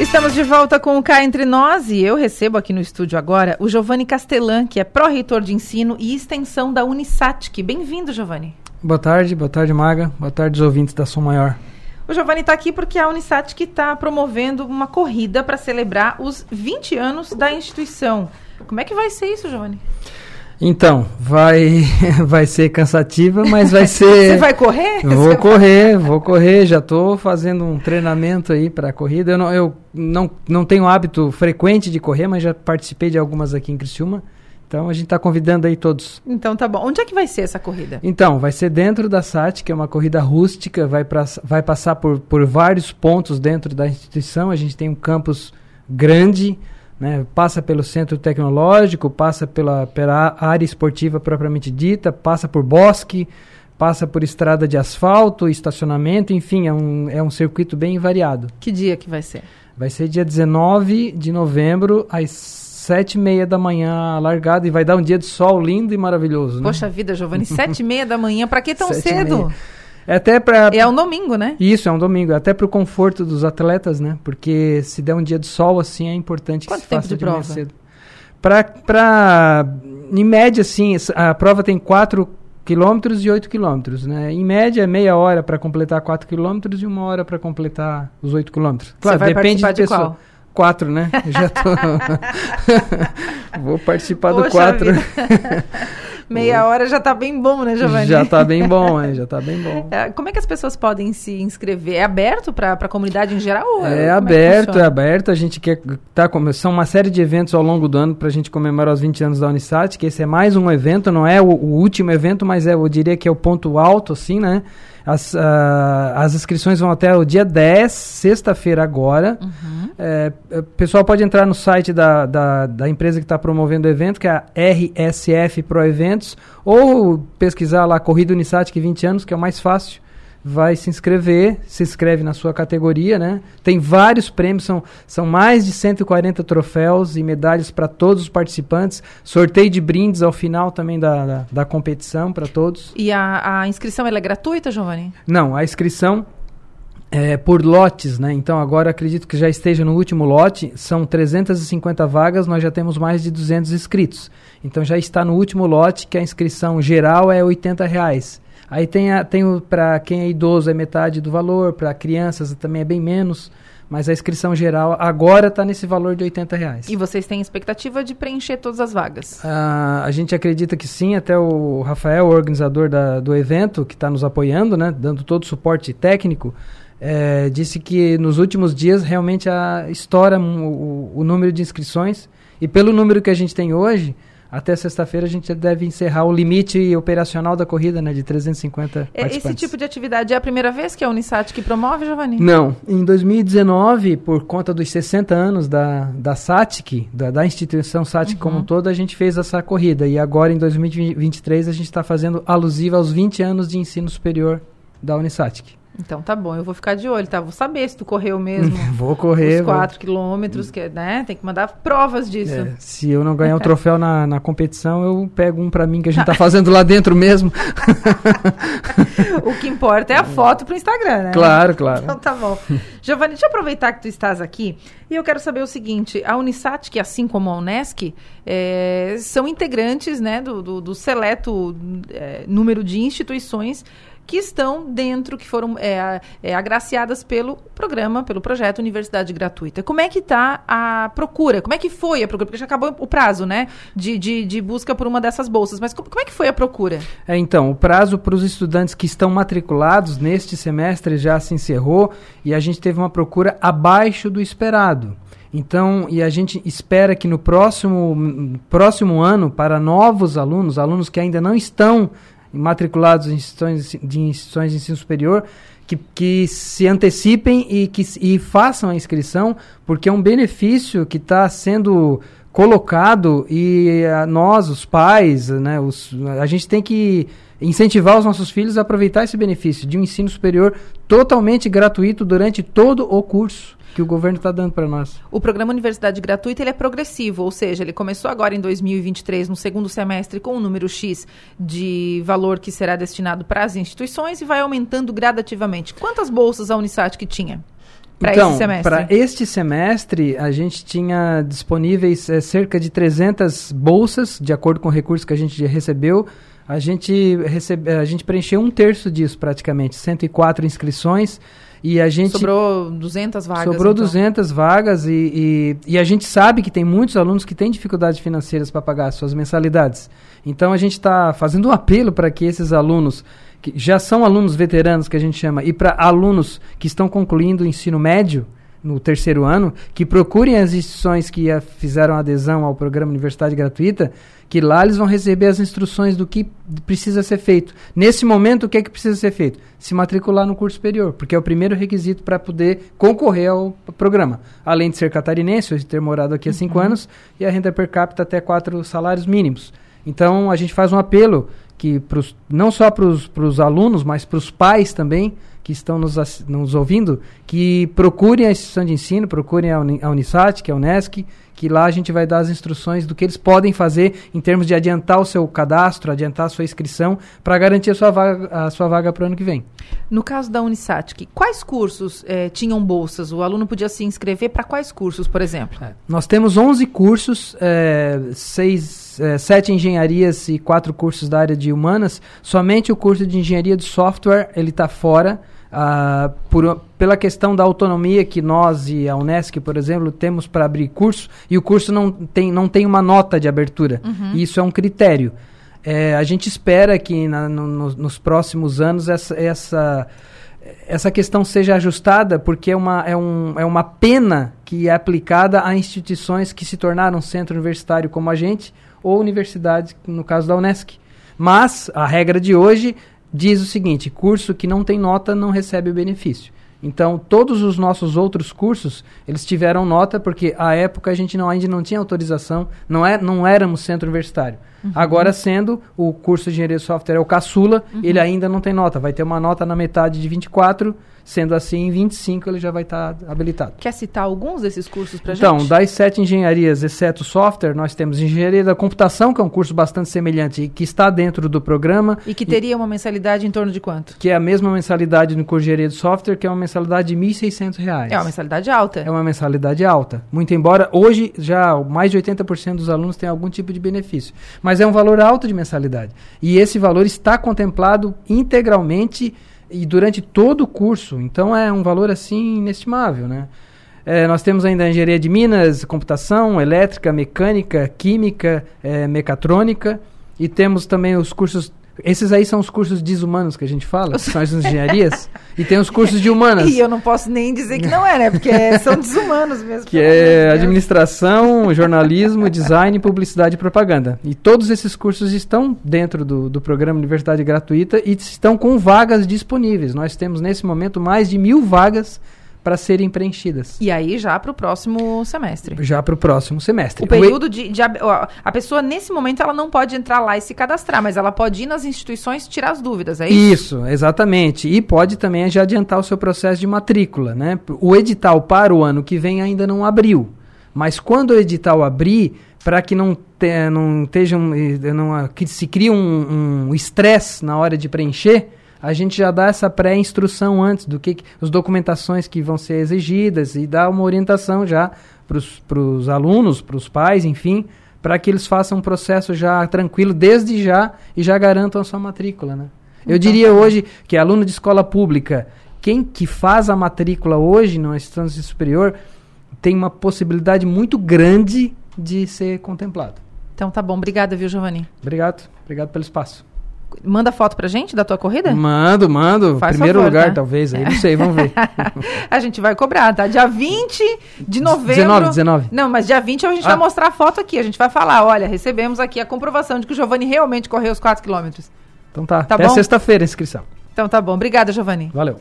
Estamos de volta com o Cá Entre Nós e eu recebo aqui no estúdio agora o Giovanni Castellan, que é pró-reitor de ensino e extensão da Unisatic. Bem-vindo, Giovanni. Boa tarde, boa tarde, Maga. Boa tarde, os ouvintes da Som Maior. O Giovanni está aqui porque a Unisatic está promovendo uma corrida para celebrar os 20 anos da instituição. Como é que vai ser isso, Giovanni? Então, vai, vai ser cansativa, mas vai ser. Você vai correr? Vou correr, vou correr. Já estou fazendo um treinamento aí para a corrida. Eu, não, eu não, não tenho hábito frequente de correr, mas já participei de algumas aqui em Criciúma. Então a gente está convidando aí todos. Então tá bom. Onde é que vai ser essa corrida? Então, vai ser dentro da SAT, que é uma corrida rústica, vai, pra, vai passar por, por vários pontos dentro da instituição. A gente tem um campus grande né? Passa pelo centro tecnológico, passa pela, pela área esportiva propriamente dita, passa por bosque, passa por estrada de asfalto, estacionamento, enfim, é um, é um circuito bem variado. Que dia que vai ser? Vai ser dia 19 de novembro, às sete e meia da manhã largada e vai dar um dia de sol lindo e maravilhoso. Né? Poxa vida, Giovanni, sete e meia da manhã, para que tão cedo? É até para É um domingo, né? Isso, é um domingo. É até para o conforto dos atletas, né? Porque se der um dia de sol assim, é importante Quanto que se tempo faça de, prova? cedo. Para, em média, assim, a prova tem 4 quilômetros e 8 quilômetros, né? Em média, meia hora para completar 4 quilômetros e uma hora para completar os 8 quilômetros. Claro, depende da de pessoa. Qual? Quatro, né? Eu já tô. Vou participar Poxa do quatro. Meia hora já está bem bom, né, Giovanni? Já está bem bom, é, já está bem bom. É, como é que as pessoas podem se inscrever? É aberto para a comunidade em geral? É, é aberto, é, é, aberto. A gente quer tá são uma série de eventos ao longo do ano para a gente comemorar os 20 anos da Unisat, que esse é mais um evento, não é o, o último evento, mas é, eu diria que é o ponto alto, assim, né? As, uh, as inscrições vão até o dia 10, sexta-feira agora. Uhum. É, o pessoal pode entrar no site da, da, da empresa que está promovendo o evento, que é a RSF Pro Eventos, ou pesquisar lá Corrida Unisat, que 20 anos, que é o mais fácil vai se inscrever, se inscreve na sua categoria, né? Tem vários prêmios, são, são mais de 140 troféus e medalhas para todos os participantes. Sorteio de brindes ao final também da, da, da competição para todos. E a, a inscrição é gratuita, Giovanni? Não, a inscrição é por lotes, né? Então agora acredito que já esteja no último lote, são 350 vagas, nós já temos mais de 200 inscritos. Então já está no último lote, que a inscrição geral é 80 reais. Aí tem, a, tem o para quem é idoso é metade do valor, para crianças também é bem menos, mas a inscrição geral agora está nesse valor de 80 reais. E vocês têm expectativa de preencher todas as vagas? Ah, a gente acredita que sim, até o Rafael, o organizador da, do evento, que está nos apoiando, né, dando todo o suporte técnico, é, disse que nos últimos dias realmente a, estoura o, o número de inscrições e pelo número que a gente tem hoje, até sexta-feira a gente deve encerrar o limite operacional da corrida, né, de 350 é, Esse tipo de atividade é a primeira vez que a Unisat que promove, Giovanni? Não. Em 2019, por conta dos 60 anos da, da SATIC, da, da instituição SATIC uhum. como um todo, a gente fez essa corrida. E agora, em 2023, a gente está fazendo alusiva aos 20 anos de ensino superior da Unisatic. Então tá bom, eu vou ficar de olho, tá? Vou saber se tu correu mesmo. vou correr. Os 4 quilômetros, que, né? Tem que mandar provas disso. É, se eu não ganhar o troféu na, na competição, eu pego um para mim que a gente tá fazendo lá dentro mesmo. o que importa é a foto pro Instagram, né? Claro, claro. Então tá bom. Giovanni, deixa eu aproveitar que tu estás aqui e eu quero saber o seguinte: a Unisat, que assim como a Unesc, é, são integrantes né, do, do, do seleto é, número de instituições que estão dentro, que foram é, é, agraciadas pelo programa, pelo projeto Universidade Gratuita. Como é que está a procura? Como é que foi a procura? Porque já acabou o prazo, né, de, de, de busca por uma dessas bolsas. Mas como, é que foi a procura? É, então, o prazo para os estudantes que estão matriculados neste semestre já se encerrou e a gente teve uma procura abaixo do esperado. Então, e a gente espera que no próximo, próximo ano, para novos alunos, alunos que ainda não estão matriculados em instituições de instituições de ensino superior que, que se antecipem e que e façam a inscrição, porque é um benefício que está sendo colocado e a, nós, os pais, né, os, a gente tem que incentivar os nossos filhos a aproveitar esse benefício de um ensino superior totalmente gratuito durante todo o curso que o governo está dando para nós. O programa Universidade Gratuita ele é progressivo, ou seja, ele começou agora em 2023, no segundo semestre, com um número X de valor que será destinado para as instituições e vai aumentando gradativamente. Quantas bolsas a Unisat que tinha? Para então, esse semestre? Para este semestre, a gente tinha disponíveis é, cerca de 300 bolsas, de acordo com o recurso que a gente recebeu. A gente, recebe, a gente preencheu um terço disso praticamente, 104 inscrições. E a gente sobrou 200 vagas. Sobrou então. 200 vagas e, e, e, a gente sabe que tem muitos alunos que têm dificuldades financeiras para pagar suas mensalidades. Então a gente está fazendo um apelo para que esses alunos, que já são alunos veteranos que a gente chama, e para alunos que estão concluindo o ensino médio, no terceiro ano, que procurem as instituições que a, fizeram adesão ao programa Universidade Gratuita, que lá eles vão receber as instruções do que precisa ser feito. Nesse momento, o que é que precisa ser feito? Se matricular no curso superior, porque é o primeiro requisito para poder concorrer ao programa. Além de ser catarinense, ou de ter morado aqui há cinco uhum. anos, e a renda per capita até quatro salários mínimos. Então, a gente faz um apelo que pros, não só para os alunos, mas para os pais também, que estão nos, nos ouvindo, que procurem a instituição de ensino, procurem a, Uni, a Unisat, que é a Unesc, que lá a gente vai dar as instruções do que eles podem fazer em termos de adiantar o seu cadastro, adiantar a sua inscrição, para garantir a sua vaga, a sua vaga para o ano que vem. No caso da Unisat, quais cursos eh, tinham bolsas? O aluno podia se inscrever para quais cursos, por exemplo? É, nós temos 11 cursos, é, seis, é, sete engenharias e quatro cursos da área de humanas. Somente o curso de engenharia de software ele está fora. Uh, por, pela questão da autonomia que nós e a Unesc, por exemplo, temos para abrir curso, e o curso não tem, não tem uma nota de abertura. Uhum. Isso é um critério. É, a gente espera que na, no, nos próximos anos essa, essa, essa questão seja ajustada, porque é uma, é, um, é uma pena que é aplicada a instituições que se tornaram centro universitário como a gente, ou universidades, no caso da Unesc. Mas a regra de hoje diz o seguinte: curso que não tem nota não recebe o benefício. Então, todos os nossos outros cursos, eles tiveram nota, porque à época a gente não, ainda não tinha autorização, não, é, não éramos centro universitário. Uhum. Agora, sendo o curso de engenharia de software é o caçula, uhum. ele ainda não tem nota. Vai ter uma nota na metade de 24, Sendo assim, em 25 ele já vai estar tá habilitado. Quer citar alguns desses cursos para então, gente? Então, das sete engenharias, exceto software, nós temos engenharia da computação, que é um curso bastante semelhante e que está dentro do programa. E que teria e, uma mensalidade em torno de quanto? Que é a mesma mensalidade no curso de engenharia de software, que é uma mensalidade de R$ 1.600. É uma mensalidade alta. É uma mensalidade alta. Muito embora hoje já mais de 80% dos alunos têm algum tipo de benefício. Mas é um valor alto de mensalidade. E esse valor está contemplado integralmente e durante todo o curso. Então é um valor assim inestimável, né? É, nós temos ainda a engenharia de minas, computação, elétrica, mecânica, química, é, mecatrônica e temos também os cursos esses aí são os cursos desumanos que a gente fala, que são as engenharias. e tem os cursos de humanas. E eu não posso nem dizer que não é, né? Porque é, são desumanos mesmo. Que é administração, jornalismo, design, publicidade e propaganda. E todos esses cursos estão dentro do, do programa Universidade Gratuita e estão com vagas disponíveis. Nós temos nesse momento mais de mil vagas para serem preenchidas. E aí já para o próximo semestre. Já para o próximo semestre. O período de, de, a pessoa nesse momento ela não pode entrar lá e se cadastrar, mas ela pode ir nas instituições tirar as dúvidas, é isso? Isso, exatamente. E pode também já adiantar o seu processo de matrícula, né? O edital para o ano que vem ainda não abriu, mas quando o edital abrir, para que não, te, não esteja um, não, que se crie um estresse um na hora de preencher, a gente já dá essa pré-instrução antes do que, que as documentações que vão ser exigidas e dá uma orientação já para os alunos, para os pais, enfim, para que eles façam um processo já tranquilo desde já e já garantam a sua matrícula, né? Eu então, diria hoje que aluno de escola pública, quem que faz a matrícula hoje no instância superior tem uma possibilidade muito grande de ser contemplado. Então tá bom, obrigada, viu, Giovanni? Obrigado, obrigado pelo espaço. Manda foto pra gente da tua corrida? Mando, mando. Faz Primeiro favor, lugar, tá? talvez. Aí não sei, vamos ver. a gente vai cobrar, tá? Dia 20 de novembro. 19, 19. Não, mas dia 20 a gente ah. vai mostrar a foto aqui. A gente vai falar: olha, recebemos aqui a comprovação de que o Giovanni realmente correu os 4 quilômetros. Então tá. tá Até sexta-feira a inscrição. Então tá bom. Obrigada, Giovanni. Valeu.